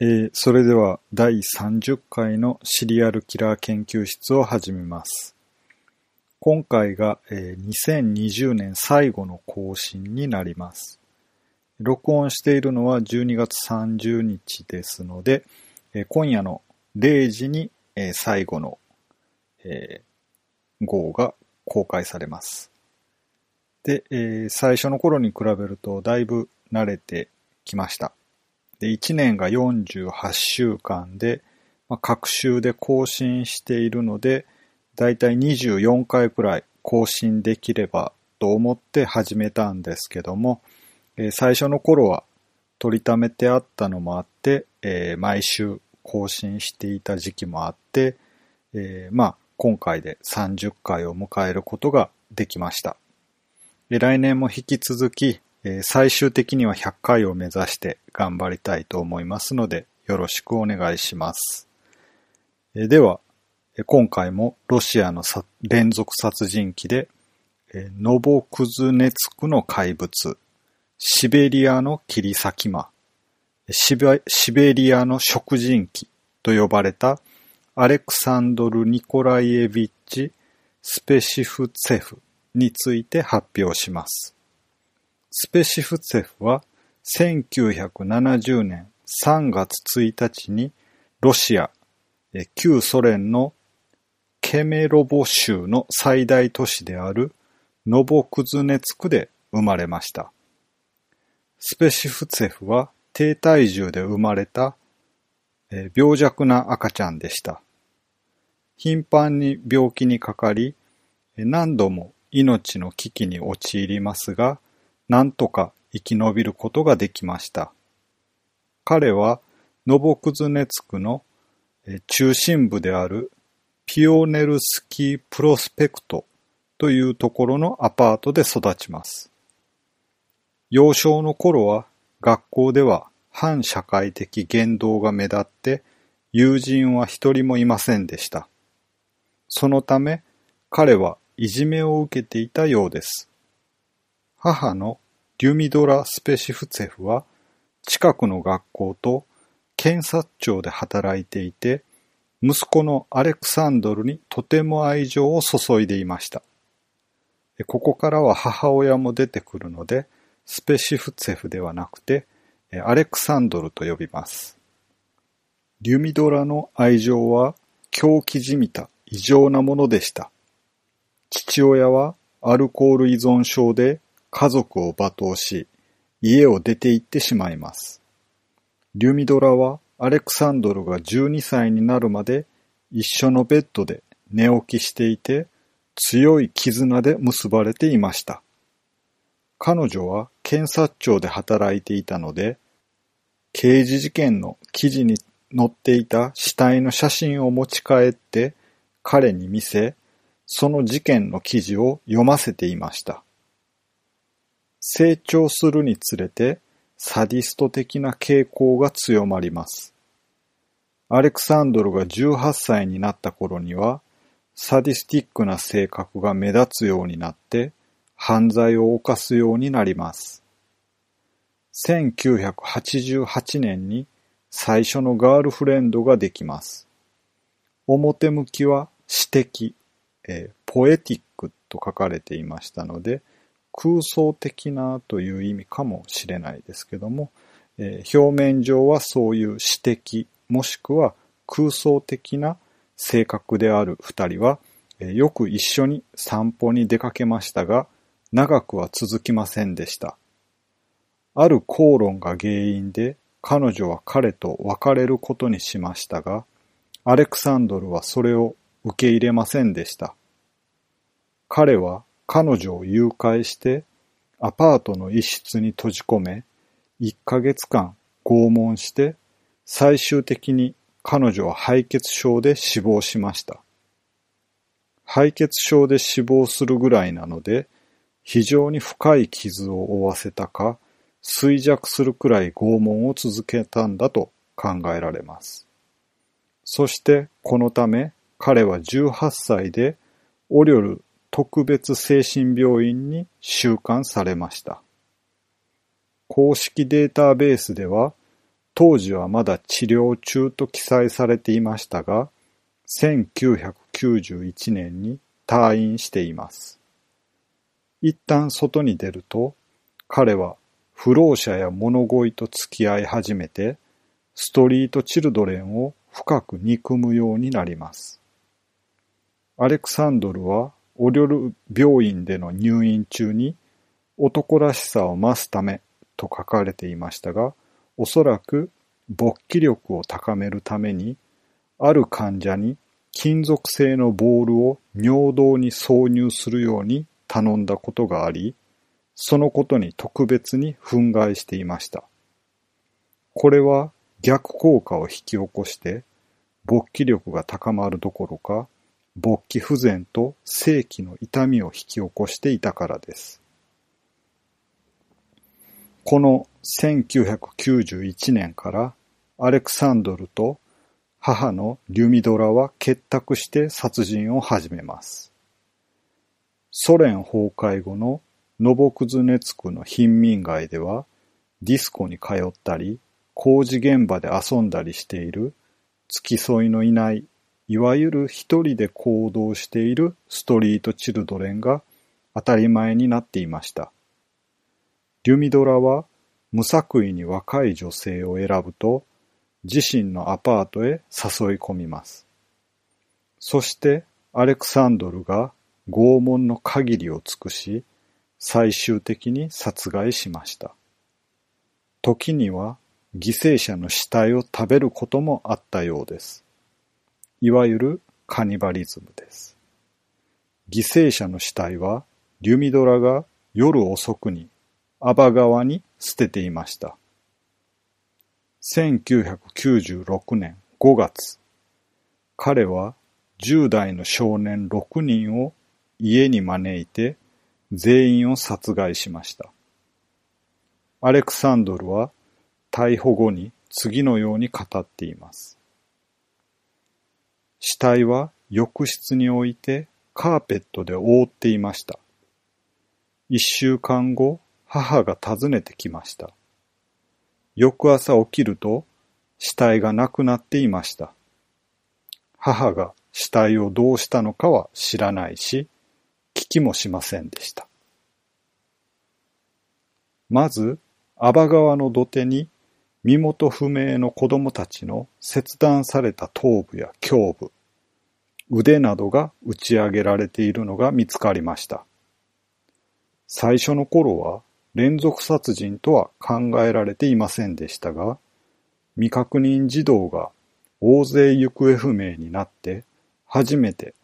えーそれでは第30回のシリアルキラー研究室を始めます。今回が、えー2020年最後の更新になります。録音しているのは12月30日ですので、えー今夜の0時に、えー最後の、えー号が公開されます。で、えー最初の頃に比べるとだいぶ慣れてきました。で、1年が48週間で、まあ、各週で更新しているので、だいたい24回くらい更新できればと思って始めたんですけども、えー最初の頃は取りためてあったのもあって、えー毎週更新していた時期もあって、えーまあ今回で30回を迎えることができました。来年も引き続き、えー最終的には100回を目指して頑張りたいと思いますので、よろしくお願いします。えーでは、今回もロシアの連続殺人鬼で、えーノボクズネツクの怪物、シベリアの切り裂き魔、シベリアの食人鬼と呼ばれたアレクサンドル・ニコライエビッチ・スペシフツェフについて発表します。スペシフツェフは1970年3月1日にロシア、旧ソ連のケメロボ州の最大都市であるノボクズネツクで生まれました。スペシフツェフは低体重で生まれた病弱な赤ちゃんでした。頻繁に病気にかかり、何度も命の危機に陥りますが、なんとか生き延びることができました。彼はノボクズネツクの中心部であるピオネルスキープロスペクトというところのアパートで育ちます。幼少の頃は学校では反社会的言動が目立って友人は一人もいませんでした。そのため彼はいじめを受けていたようです。母のリュミドラ・スペシフツェフは近くの学校と検察庁で働いていて息子のアレクサンドルにとても愛情を注いでいました。ここからは母親も出てくるのでスペシフツェフではなくてアレクサンドルと呼びます。リュミドラの愛情は狂気じみた異常なものでした。父親はアルコール依存症で家族を罵倒し、家を出て行ってしまいます。リュミドラはアレクサンドルが12歳になるまで一緒のベッドで寝起きしていて強い絆で結ばれていました。彼女は検察庁で働いていたので、刑事事件の記事に載っていた死体の写真を持ち帰って彼に見せ、その事件の記事を読ませていました。成長するにつれてサディスト的な傾向が強まります。アレクサンドルが18歳になった頃には、サディスティックな性格が目立つようになって、犯罪を犯すようになります。1988年に最初のガールフレンドができます。表向きは詩的、えーポエティックと書かれていましたので、空想的なという意味かもしれないですけども、えー表面上はそういう詩的もしくは空想的な性格である二人は、えーよく一緒に散歩に出かけましたが、長くは続きませんでした。ある口論が原因で彼女は彼と別れることにしましたが、アレクサンドルはそれを受け入れませんでした。彼は彼女を誘拐してアパートの一室に閉じ込め、1ヶ月間拷問して、最終的に彼女は敗血症で死亡しました。敗血症で死亡するぐらいなので、非常に深い傷を負わせたか、衰弱するくらい拷問を続けたんだと考えられます。そしてこのため彼は18歳でオリョル特別精神病院に収監されました。公式データベースでは当時はまだ治療中と記載されていましたが、1991年に退院しています。一旦外に出ると、彼は不老者や物乞いと付き合い始めて、ストリートチルドレンを深く憎むようになります。アレクサンドルはオリョル病院での入院中に男らしさを増すためと書かれていましたが、おそらく勃起力を高めるために、ある患者に金属製のボールを尿道に挿入するように頼んだことがあり、そのことに特別に憤慨していました。これは逆効果を引き起こして、勃起力が高まるどころか、勃起不全と正規の痛みを引き起こしていたからです。この1991年からアレクサンドルと母のリュミドラは結託して殺人を始めます。ソ連崩壊後のノボクズネツクの貧民街ではディスコに通ったり工事現場で遊んだりしている付き添いのいないいわゆる一人で行動しているストリートチルドレンが当たり前になっていました。リュミドラは無作為に若い女性を選ぶと自身のアパートへ誘い込みます。そしてアレクサンドルが拷問の限りを尽くし最終的に殺害しました。時には犠牲者の死体を食べることもあったようです。いわゆるカニバリズムです。犠牲者の死体はリュミドラが夜遅くにアバ川に捨てていました。1996年5月、彼は10代の少年6人を家に招いて全員を殺害しました。アレクサンドルは逮捕後に次のように語っています。死体は浴室に置いてカーペットで覆っていました。一週間後、母が訪ねてきました。翌朝起きると死体がなくなっていました。母が死体をどうしたのかは知らないし、聞きもしませんでした。まず、阿波川の土手に身元不明の子供たちの切断された頭部や胸部、腕などが打ち上げられているのが見つかりました。最初の頃は連続殺人とは考えられていませんでしたが、未確認児童が大勢行方不明になって初めて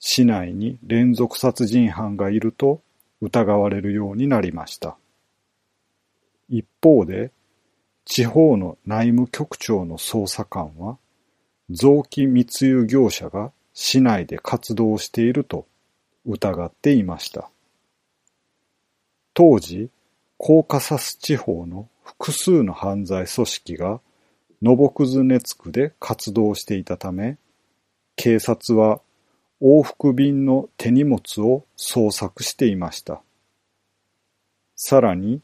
市内に連続殺人犯がいると疑われるようになりました。一方で、地方の内務局長の捜査官は、臓器密輸業者が市内で活動していると疑っていました。当時、コーカサス地方の複数の犯罪組織がノボクズネツクで活動していたため、警察は往復便の手荷物を捜索していました。さらに、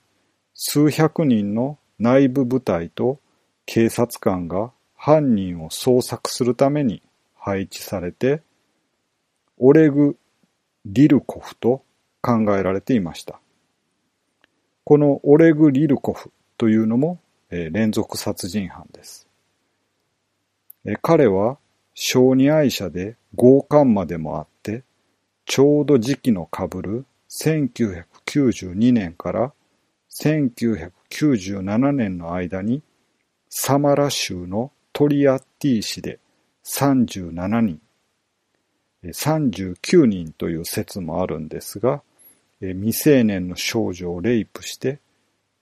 数百人の内部部隊と警察官が犯人を捜索するために配置されて、オレグ・リルコフと考えられていました。このオレグ・リルコフというのも、えー、連続殺人犯です。えー、彼は小児愛者で強姦魔でもあって、ちょうど時期の被る1992年から1997年の間にサマラ州のトリアッティ市で37人、39人という説もあるんですが、未成年の少女をレイプして、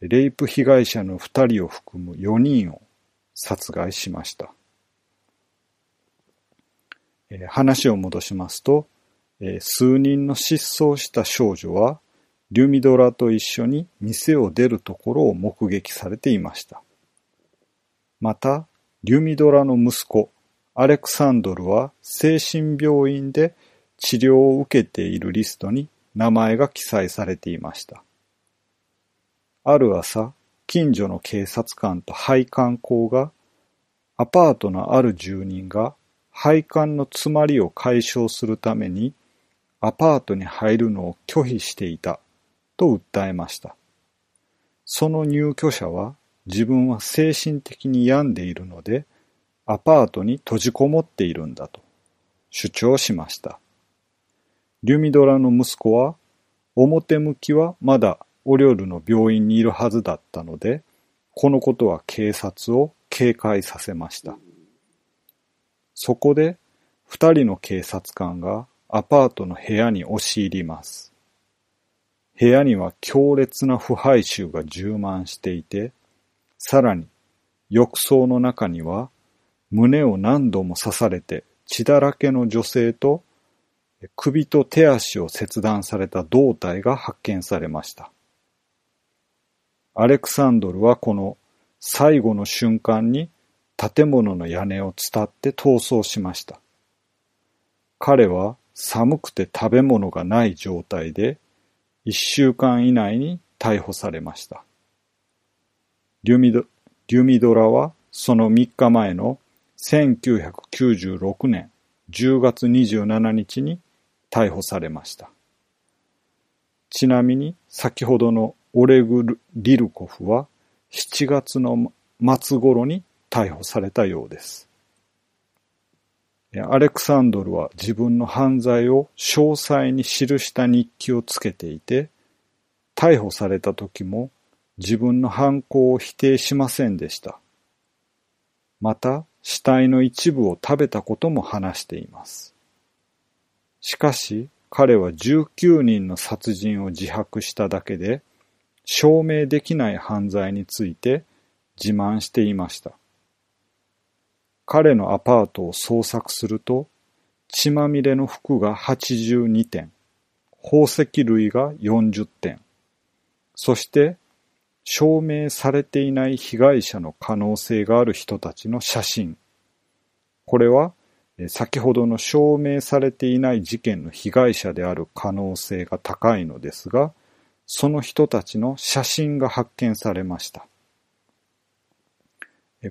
レイプ被害者の2人を含む4人を殺害しました。話を戻しますと、数人の失踪した少女は、リュミドラと一緒に店を出るところを目撃されていました。また、リュミドラの息子、アレクサンドルは精神病院で治療を受けているリストに名前が記載されていました。ある朝、近所の警察官と配管工が、アパートのある住人が配管の詰まりを解消するためにアパートに入るのを拒否していたと訴えました。その入居者は自分は精神的に病んでいるのでアパートに閉じこもっているんだと主張しました。リュミドラの息子は表向きはまだオリョルの病院にいるはずだったのでこのことは警察を警戒させました。そこで二人の警察官がアパートの部屋に押し入ります。部屋には強烈な腐敗臭が充満していて、さらに浴槽の中には胸を何度も刺されて血だらけの女性と首と手足を切断された胴体が発見されました。アレクサンドルはこの最後の瞬間に建物の屋根を伝って逃走しました。彼は寒くて食べ物がない状態で一週間以内に逮捕されました。リュミドリュミドラはその3日前の1996年10月27日に逮捕されました。ちなみに先ほどのオレグ・リルコフは7月の末頃に逮捕されたようです。アレクサンドルは自分の犯罪を詳細に記した日記をつけていて、逮捕された時も自分の犯行を否定しませんでした。また、死体の一部を食べたことも話しています。しかし、彼は19人の殺人を自白しただけで、証明できない犯罪について自慢していました。彼のアパートを捜索すると、血まみれの服が82点、宝石類が40点、そして証明されていない被害者の可能性がある人たちの写真。これは先ほどの証明されていない事件の被害者である可能性が高いのですが、その人たちの写真が発見されました。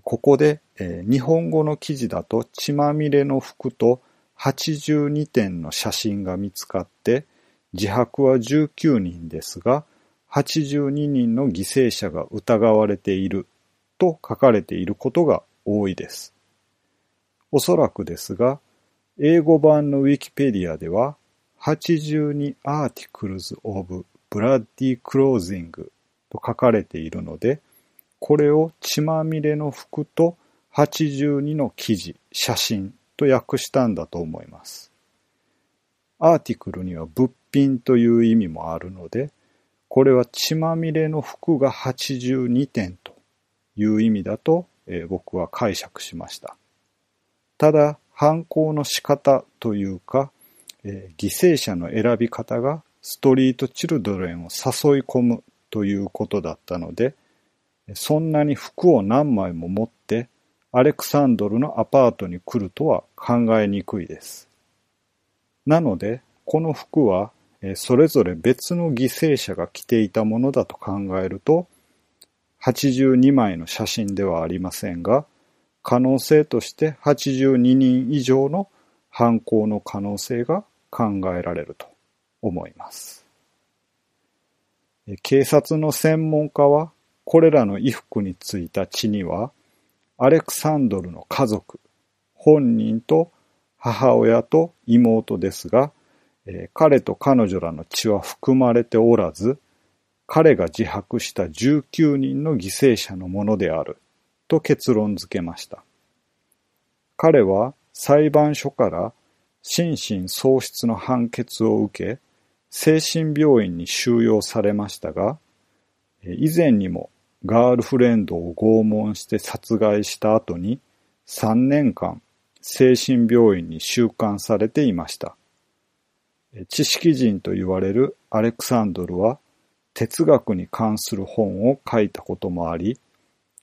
ここで、日本語の記事だと血まみれの服と82点の写真が見つかって自白は19人ですが82人の犠牲者が疑われていると書かれていることが多いです。おそらくですが英語版のウィキペディアでは82 articles of bloody clothing と書かれているのでこれを血まみれの服と82の記事、写真と訳したんだと思います。アーティクルには物品という意味もあるので、これは血まみれの服が82点という意味だと、えー、僕は解釈しました。ただ、犯行の仕方というか、えー、犠牲者の選び方がストリートチルドレンを誘い込むということだったので、そんなに服を何枚も持ってアレクサンドルのアパートに来るとは考えにくいです。なので、この服はそれぞれ別の犠牲者が着ていたものだと考えると、82枚の写真ではありませんが、可能性として82人以上の犯行の可能性が考えられると思います。警察の専門家はこれらの衣服についた血には、アレクサンドルの家族、本人と母親と妹ですが、えー、彼と彼女らの血は含まれておらず、彼が自白した19人の犠牲者のものであると結論付けました。彼は裁判所から心神喪失の判決を受け、精神病院に収容されましたが、以前にもガールフレンドを拷問して殺害した後に3年間精神病院に収監されていました。知識人と言われるアレクサンドルは哲学に関する本を書いたこともあり、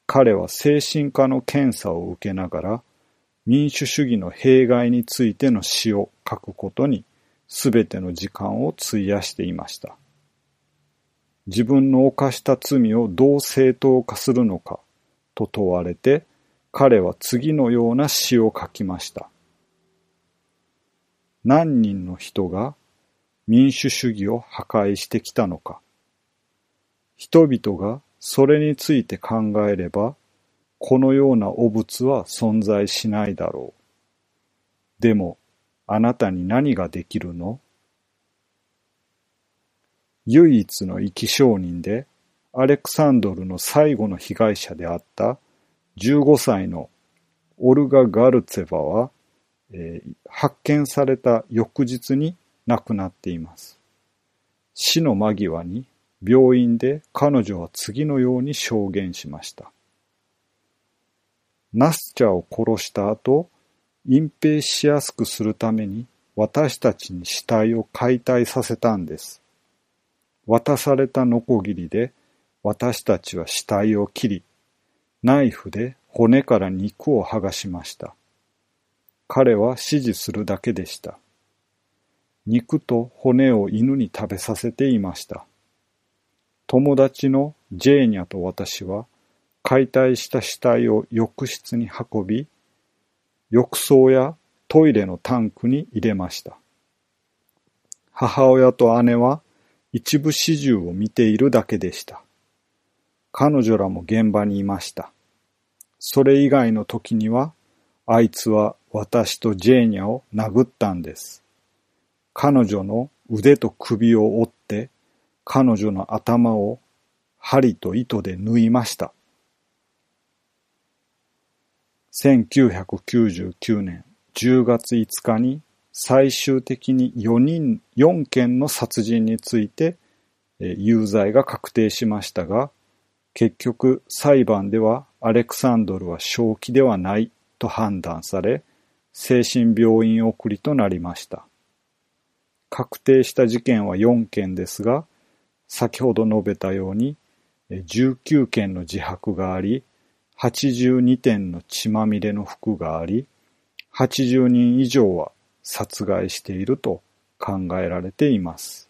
彼は精神科の検査を受けながら民主主義の弊害についての詩を書くことに全ての時間を費やしていました。自分の犯した罪をどう正当化するのかと問われて、彼は次のような詩を書きました。何人の人が民主主義を破壊してきたのか。人々がそれについて考えれば、このような汚物は存在しないだろう。でも、あなたに何ができるの？唯一の生き証人で、アレクサンドルの最後の被害者であった15歳のオルガ・ガルツェバは、えー、発見された翌日に亡くなっています。死の間際に病院で彼女は次のように証言しました。ナスチャを殺した後、隠蔽しやすくするために私たちに死体を解体させたんです。渡されたノコギリで私たちは死体を切り、ナイフで骨から肉を剥がしました。彼は指示するだけでした。肉と骨を犬に食べさせていました。友達のジェーニャと私は解体した死体を浴室に運び、浴槽やトイレのタンクに入れました。母親と姉は一部始終を見ているだけでした。彼女らも現場にいました。それ以外の時には、あいつは私とジェーニャを殴ったんです。彼女の腕と首を折って、彼女の頭を針と糸で縫いました。1999年10月5日に最終的に4人、4件の殺人について、有罪が確定しましたが、結局裁判ではアレクサンドルは正気ではないと判断され、精神病院送りとなりました。確定した事件は4件ですが、先ほど述べたように、19件の自白があり、82点の血まみれの服があり、80人以上は殺害していると考えられています。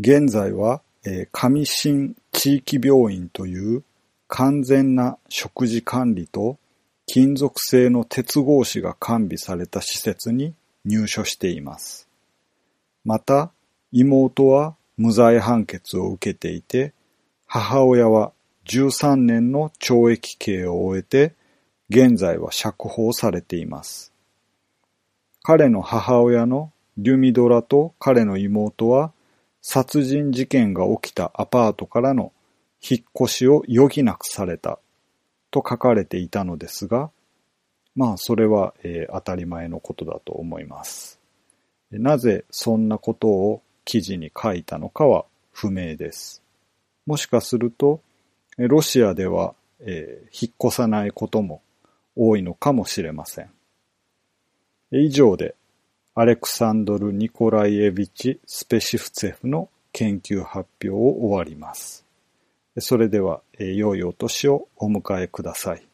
現在は、えー、上新地域病院という完全な食事管理と金属製の鉄格子が完備された施設に入所しています。また、妹は無罪判決を受けていて、母親は13年の懲役刑を終えて、現在は釈放されています。彼の母親のリュミドラと彼の妹は殺人事件が起きたアパートからの引っ越しを余儀なくされたと書かれていたのですが、まあそれは、えー、当たり前のことだと思います。なぜそんなことを記事に書いたのかは不明です。もしかすると、ロシアでは、えー、引っ越さないことも多いのかもしれません。以上で、アレクサンドル・ニコライエビチ・スペシフツェフの研究発表を終わります。それでは、良いお年をお迎えください。